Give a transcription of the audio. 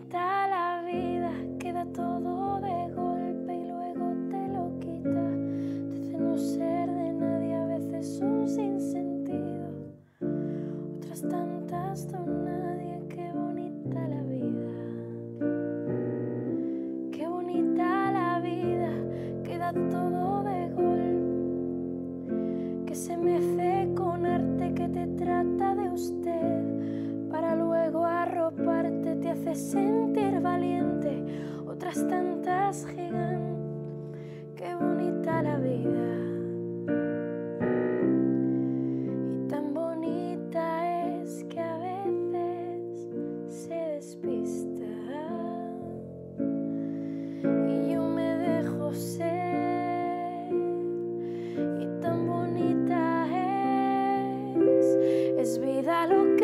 bonita la vida, queda todo de golpe y luego te lo quita. Te no ser de nadie, a veces un sinsentido, otras tantas don nadie. Qué bonita la vida, qué bonita la vida, queda todo I look.